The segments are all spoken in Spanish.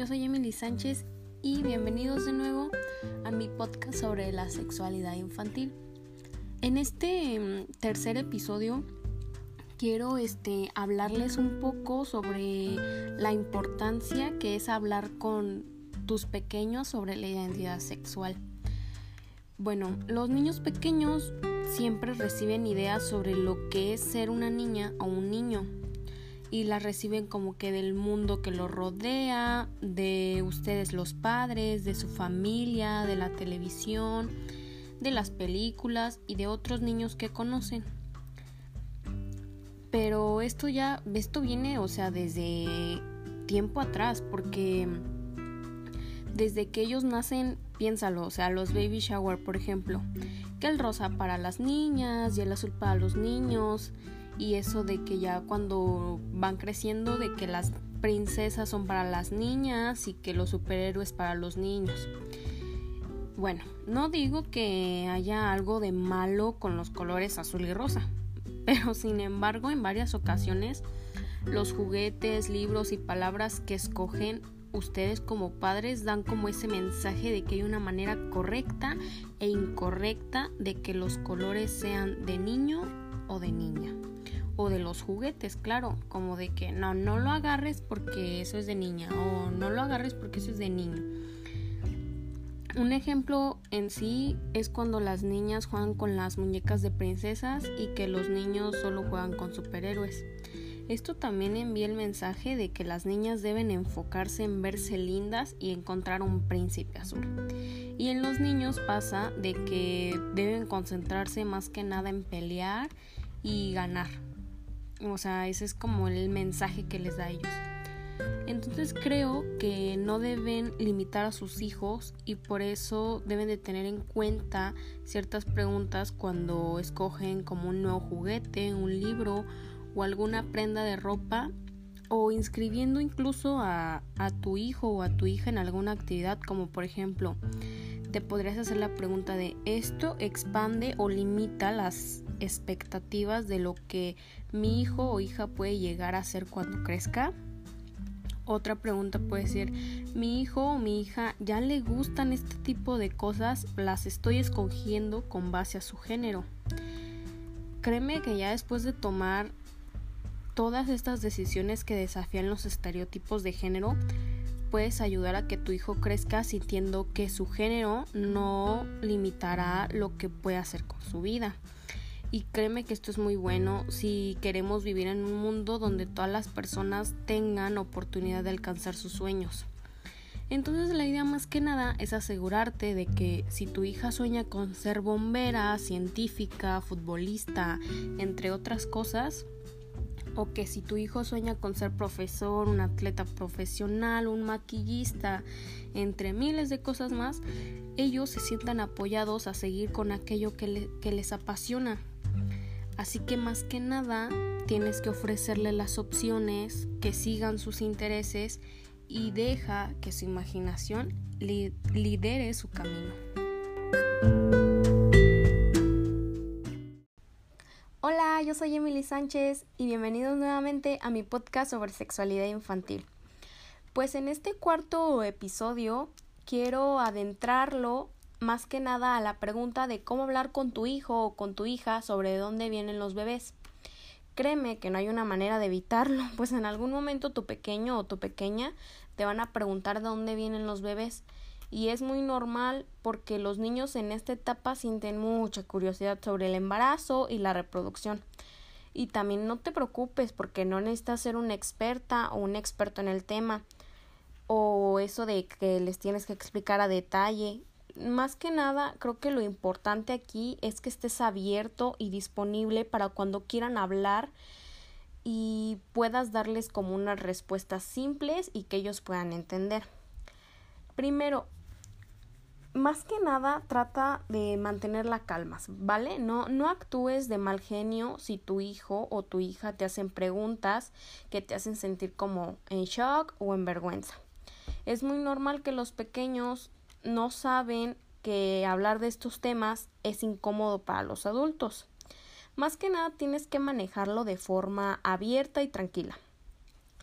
yo soy Emily Sánchez y bienvenidos de nuevo a mi podcast sobre la sexualidad infantil. En este mm, tercer episodio quiero este, hablarles un poco sobre la importancia que es hablar con tus pequeños sobre la identidad sexual. Bueno, los niños pequeños siempre reciben ideas sobre lo que es ser una niña o un niño y la reciben como que del mundo que los rodea, de ustedes los padres, de su familia, de la televisión, de las películas y de otros niños que conocen. Pero esto ya, esto viene, o sea, desde tiempo atrás, porque desde que ellos nacen, piénsalo, o sea, los baby shower, por ejemplo, que el rosa para las niñas y el azul para los niños, y eso de que ya cuando van creciendo de que las princesas son para las niñas y que los superhéroes para los niños. Bueno, no digo que haya algo de malo con los colores azul y rosa, pero sin embargo en varias ocasiones los juguetes, libros y palabras que escogen ustedes como padres dan como ese mensaje de que hay una manera correcta e incorrecta de que los colores sean de niño o de niña o de los juguetes, claro, como de que no, no lo agarres porque eso es de niña o no lo agarres porque eso es de niño. Un ejemplo en sí es cuando las niñas juegan con las muñecas de princesas y que los niños solo juegan con superhéroes. Esto también envía el mensaje de que las niñas deben enfocarse en verse lindas y encontrar un príncipe azul. Y en los niños pasa de que deben concentrarse más que nada en pelear y ganar, o sea, ese es como el mensaje que les da a ellos. Entonces creo que no deben limitar a sus hijos y por eso deben de tener en cuenta ciertas preguntas cuando escogen como un nuevo juguete, un libro o alguna prenda de ropa o inscribiendo incluso a, a tu hijo o a tu hija en alguna actividad como por ejemplo te podrías hacer la pregunta de ¿esto expande o limita las expectativas de lo que mi hijo o hija puede llegar a ser cuando crezca? Otra pregunta puede ser, mi hijo o mi hija ya le gustan este tipo de cosas, las estoy escogiendo con base a su género. Créeme que ya después de tomar todas estas decisiones que desafían los estereotipos de género, puedes ayudar a que tu hijo crezca sintiendo que su género no limitará lo que puede hacer con su vida. Y créeme que esto es muy bueno. Si queremos vivir en un mundo donde todas las personas tengan oportunidad de alcanzar sus sueños. Entonces la idea más que nada es asegurarte de que si tu hija sueña con ser bombera, científica, futbolista, entre otras cosas, o que si tu hijo sueña con ser profesor, un atleta profesional, un maquillista, entre miles de cosas más, ellos se sientan apoyados a seguir con aquello que, que les apasiona Así que más que nada tienes que ofrecerle las opciones que sigan sus intereses y deja que su imaginación lidere su camino. Hola, yo soy Emily Sánchez y bienvenidos nuevamente a mi podcast sobre sexualidad infantil. Pues en este cuarto episodio quiero adentrarlo más que nada a la pregunta de cómo hablar con tu hijo o con tu hija sobre dónde vienen los bebés. Créeme que no hay una manera de evitarlo, pues en algún momento tu pequeño o tu pequeña te van a preguntar de dónde vienen los bebés. Y es muy normal porque los niños en esta etapa sienten mucha curiosidad sobre el embarazo y la reproducción. Y también no te preocupes porque no necesitas ser una experta o un experto en el tema o eso de que les tienes que explicar a detalle más que nada, creo que lo importante aquí es que estés abierto y disponible para cuando quieran hablar y puedas darles como unas respuestas simples y que ellos puedan entender. Primero, más que nada trata de mantener la calma, ¿vale? No, no actúes de mal genio si tu hijo o tu hija te hacen preguntas que te hacen sentir como en shock o en vergüenza. Es muy normal que los pequeños no saben que hablar de estos temas es incómodo para los adultos. Más que nada tienes que manejarlo de forma abierta y tranquila.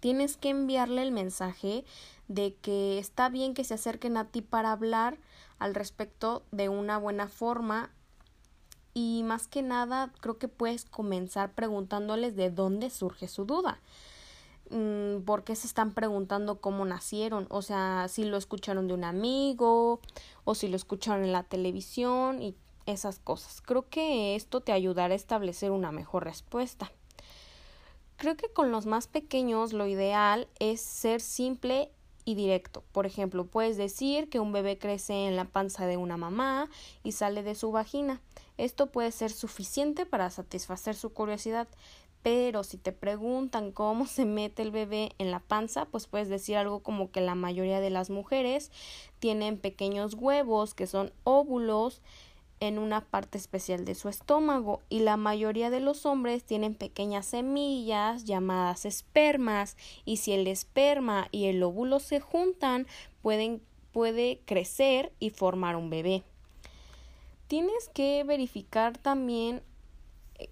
Tienes que enviarle el mensaje de que está bien que se acerquen a ti para hablar al respecto de una buena forma y más que nada creo que puedes comenzar preguntándoles de dónde surge su duda. Mm, ¿Por qué se están preguntando cómo nacieron? O sea, si lo escucharon de un amigo o si lo escucharon en la televisión y esas cosas. Creo que esto te ayudará a establecer una mejor respuesta. Creo que con los más pequeños lo ideal es ser simple y directo. Por ejemplo, puedes decir que un bebé crece en la panza de una mamá y sale de su vagina. Esto puede ser suficiente para satisfacer su curiosidad. Pero si te preguntan cómo se mete el bebé en la panza, pues puedes decir algo como que la mayoría de las mujeres tienen pequeños huevos que son óvulos en una parte especial de su estómago y la mayoría de los hombres tienen pequeñas semillas llamadas espermas y si el esperma y el óvulo se juntan pueden puede crecer y formar un bebé. Tienes que verificar también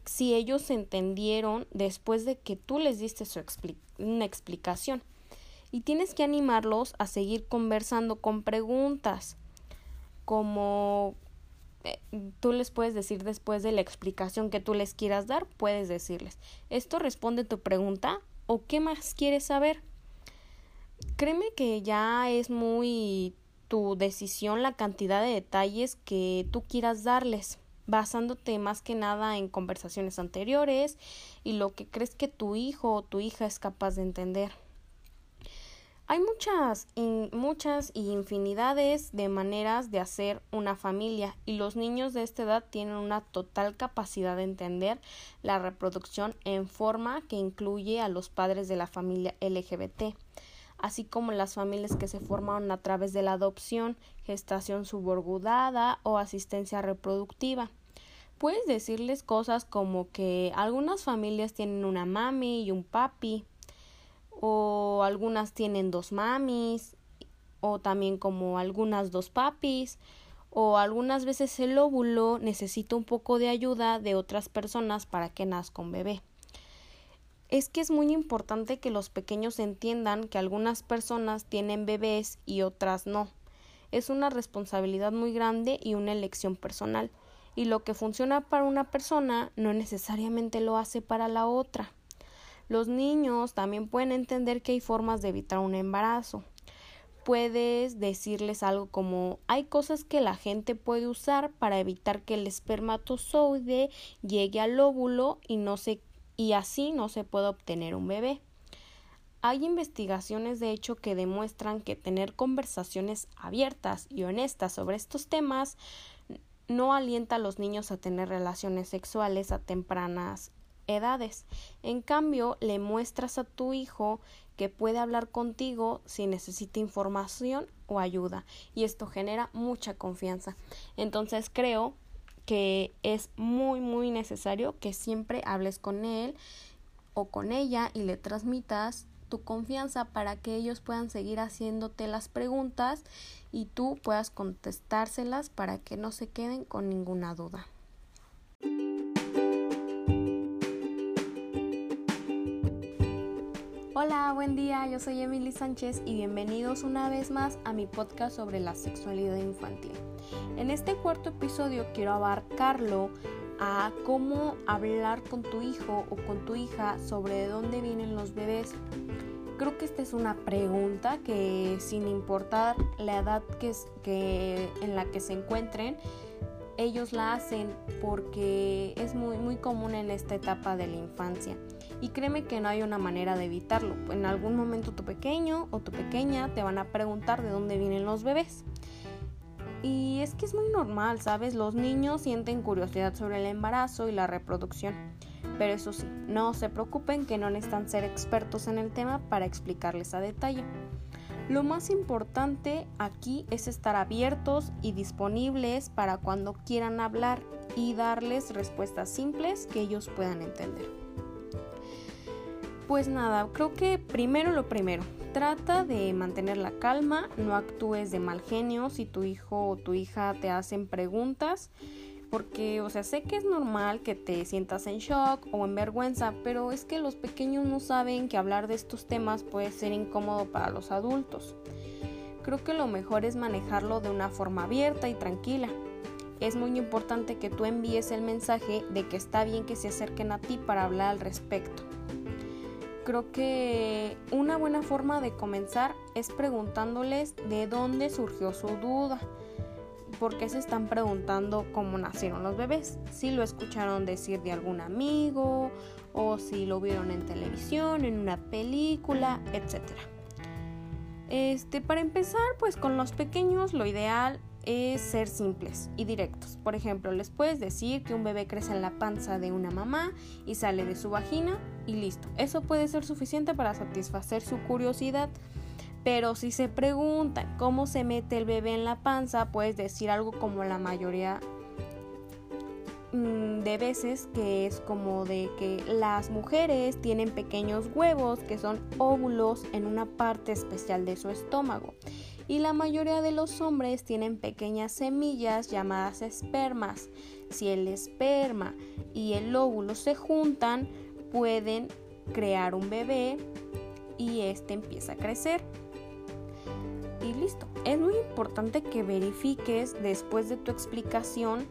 si ellos entendieron después de que tú les diste su una explicación. Y tienes que animarlos a seguir conversando con preguntas como eh, tú les puedes decir después de la explicación que tú les quieras dar, puedes decirles, ¿esto responde tu pregunta o qué más quieres saber? Créeme que ya es muy tu decisión la cantidad de detalles que tú quieras darles, basándote más que nada en conversaciones anteriores y lo que crees que tu hijo o tu hija es capaz de entender. Hay muchas, muchas y infinidades de maneras de hacer una familia y los niños de esta edad tienen una total capacidad de entender la reproducción en forma que incluye a los padres de la familia LGBT, así como las familias que se formaron a través de la adopción, gestación suborgudada o asistencia reproductiva. Puedes decirles cosas como que algunas familias tienen una mami y un papi, o algunas tienen dos mamis o también como algunas dos papis o algunas veces el óvulo necesita un poco de ayuda de otras personas para que nazca un bebé. Es que es muy importante que los pequeños entiendan que algunas personas tienen bebés y otras no. Es una responsabilidad muy grande y una elección personal, y lo que funciona para una persona no necesariamente lo hace para la otra. Los niños también pueden entender que hay formas de evitar un embarazo. Puedes decirles algo como hay cosas que la gente puede usar para evitar que el espermatozoide llegue al óvulo y no se y así no se pueda obtener un bebé. Hay investigaciones de hecho que demuestran que tener conversaciones abiertas y honestas sobre estos temas no alienta a los niños a tener relaciones sexuales a tempranas edades. En cambio, le muestras a tu hijo que puede hablar contigo si necesita información o ayuda y esto genera mucha confianza. Entonces creo que es muy muy necesario que siempre hables con él o con ella y le transmitas tu confianza para que ellos puedan seguir haciéndote las preguntas y tú puedas contestárselas para que no se queden con ninguna duda. Hola, buen día, yo soy Emily Sánchez y bienvenidos una vez más a mi podcast sobre la sexualidad infantil. En este cuarto episodio quiero abarcarlo a cómo hablar con tu hijo o con tu hija sobre de dónde vienen los bebés. Creo que esta es una pregunta que sin importar la edad que, que en la que se encuentren, ellos la hacen porque es muy, muy común en esta etapa de la infancia. Y créeme que no hay una manera de evitarlo. En algún momento tu pequeño o tu pequeña te van a preguntar de dónde vienen los bebés. Y es que es muy normal, ¿sabes? Los niños sienten curiosidad sobre el embarazo y la reproducción. Pero eso sí, no se preocupen que no necesitan ser expertos en el tema para explicarles a detalle. Lo más importante aquí es estar abiertos y disponibles para cuando quieran hablar y darles respuestas simples que ellos puedan entender. Pues nada, creo que primero lo primero, trata de mantener la calma, no actúes de mal genio si tu hijo o tu hija te hacen preguntas. Porque, o sea, sé que es normal que te sientas en shock o en vergüenza, pero es que los pequeños no saben que hablar de estos temas puede ser incómodo para los adultos. Creo que lo mejor es manejarlo de una forma abierta y tranquila. Es muy importante que tú envíes el mensaje de que está bien que se acerquen a ti para hablar al respecto. Creo que una buena forma de comenzar es preguntándoles de dónde surgió su duda por qué se están preguntando cómo nacieron los bebés. Si lo escucharon decir de algún amigo o si lo vieron en televisión, en una película, etc. Este, para empezar, pues con los pequeños lo ideal es ser simples y directos. Por ejemplo, les puedes decir que un bebé crece en la panza de una mamá y sale de su vagina y listo. Eso puede ser suficiente para satisfacer su curiosidad. Pero si se preguntan cómo se mete el bebé en la panza, puedes decir algo como la mayoría mm, de veces que es como de que las mujeres tienen pequeños huevos que son óvulos en una parte especial de su estómago y la mayoría de los hombres tienen pequeñas semillas llamadas espermas. Si el esperma y el óvulo se juntan, pueden crear un bebé y este empieza a crecer y listo. Es muy importante que verifiques después de tu explicación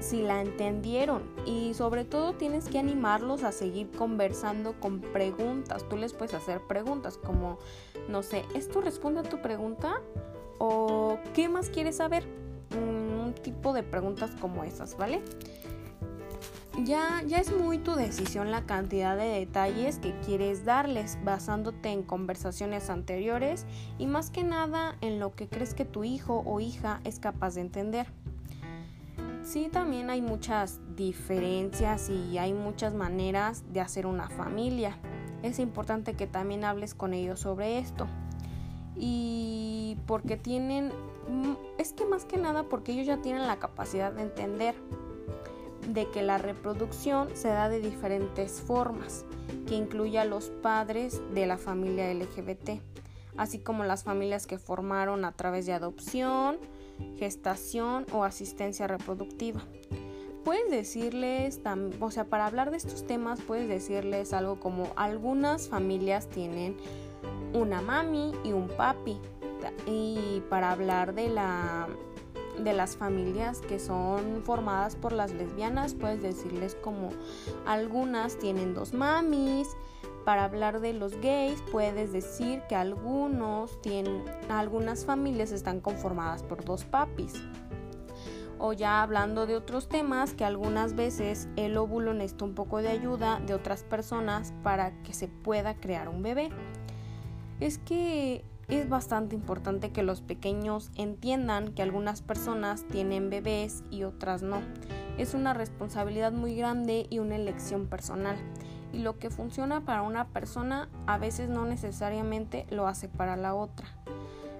si la entendieron y sobre todo tienes que animarlos a seguir conversando con preguntas. Tú les puedes hacer preguntas como, no sé, ¿esto responde a tu pregunta? ¿O qué más quieres saber? Un tipo de preguntas como esas, ¿vale? Ya, ya es muy tu decisión la cantidad de detalles que quieres darles basándote en conversaciones anteriores y más que nada en lo que crees que tu hijo o hija es capaz de entender. Sí, también hay muchas diferencias y hay muchas maneras de hacer una familia. Es importante que también hables con ellos sobre esto. Y porque tienen, mm, es que más que nada porque ellos ya tienen la capacidad de entender de que la reproducción se da de diferentes formas, que incluye a los padres de la familia LGBT, así como las familias que formaron a través de adopción, gestación o asistencia reproductiva. Puedes decirles, o sea, para hablar de estos temas, puedes decirles algo como algunas familias tienen una mami y un papi. Y para hablar de la de las familias que son formadas por las lesbianas, puedes decirles como algunas tienen dos mamis. Para hablar de los gays, puedes decir que algunos tienen, algunas familias están conformadas por dos papis. O ya hablando de otros temas, que algunas veces el óvulo necesita un poco de ayuda de otras personas para que se pueda crear un bebé. Es que es bastante importante que los pequeños entiendan que algunas personas tienen bebés y otras no. Es una responsabilidad muy grande y una elección personal. Y lo que funciona para una persona a veces no necesariamente lo hace para la otra.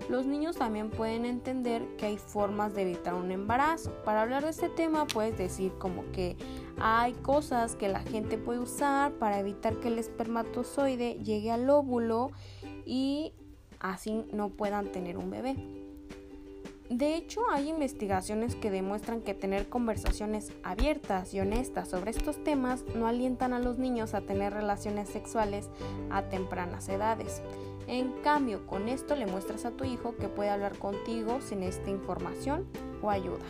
Los niños también pueden entender que hay formas de evitar un embarazo. Para hablar de este tema puedes decir como que hay cosas que la gente puede usar para evitar que el espermatozoide llegue al óvulo y así no puedan tener un bebé. De hecho, hay investigaciones que demuestran que tener conversaciones abiertas y honestas sobre estos temas no alientan a los niños a tener relaciones sexuales a tempranas edades. En cambio, con esto le muestras a tu hijo que puede hablar contigo sin esta información o ayuda.